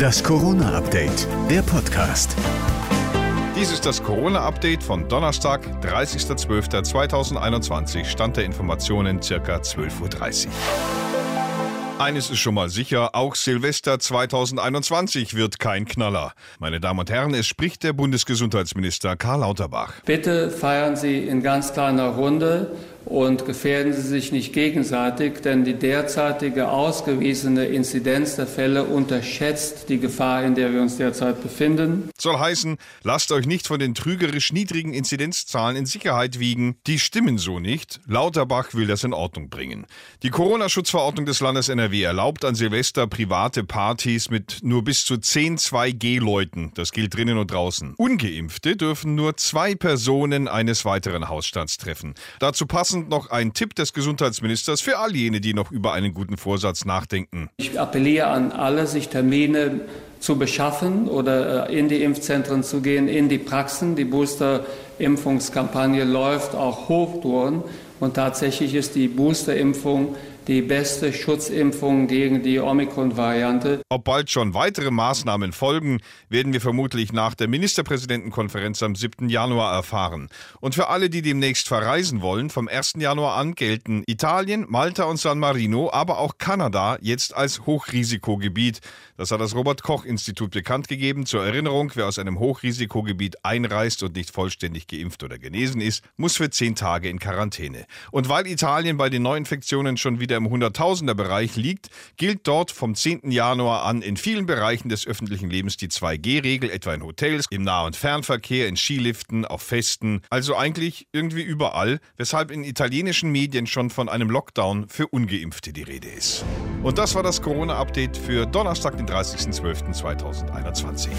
Das Corona-Update, der Podcast. Dies ist das Corona-Update von Donnerstag, 30.12.2021, Stand der Informationen circa 12.30 Uhr. Eines ist schon mal sicher, auch Silvester 2021 wird kein Knaller. Meine Damen und Herren, es spricht der Bundesgesundheitsminister Karl Lauterbach. Bitte feiern Sie in ganz kleiner Runde und gefährden Sie sich nicht gegenseitig, denn die derzeitige ausgewiesene Inzidenz der Fälle unterschätzt die Gefahr, in der wir uns derzeit befinden. Soll heißen, lasst euch nicht von den trügerisch niedrigen Inzidenzzahlen in Sicherheit wiegen. Die stimmen so nicht. Lauterbach will das in Ordnung bringen. Die Corona-Schutzverordnung des Landes NRW erlaubt an Silvester private Partys mit nur bis zu 10 2G-Leuten. Das gilt drinnen und draußen. Ungeimpfte dürfen nur zwei Personen eines weiteren Hausstands treffen. Dazu passt Abschließend noch ein Tipp des Gesundheitsministers für all jene, die noch über einen guten Vorsatz nachdenken. Ich appelliere an alle, sich Termine zu beschaffen oder äh, in die Impfzentren zu gehen, in die Praxen. Die Booster-Impfungskampagne läuft auch Hochtouren und tatsächlich ist die Boosterimpfung die beste Schutzimpfung gegen die Omikron-Variante. Ob bald schon weitere Maßnahmen folgen, werden wir vermutlich nach der Ministerpräsidentenkonferenz am 7. Januar erfahren. Und für alle, die demnächst verreisen wollen, vom 1. Januar an gelten Italien, Malta und San Marino, aber auch Kanada jetzt als Hochrisikogebiet. Das hat das Robert Koch Institut bekannt gegeben. Zur Erinnerung, wer aus einem Hochrisikogebiet einreist und nicht vollständig geimpft oder genesen ist, muss für zehn Tage in Quarantäne. Und weil Italien bei den Neuinfektionen schon wieder im Hunderttausender-Bereich liegt, gilt dort vom 10. Januar an in vielen Bereichen des öffentlichen Lebens die 2G-Regel, etwa in Hotels, im Nah- und Fernverkehr, in Skiliften, auf Festen, also eigentlich irgendwie überall, weshalb in italienischen Medien schon von einem Lockdown für Ungeimpfte die Rede ist. Und das war das Corona-Update für Donnerstag, den 30.12.2021.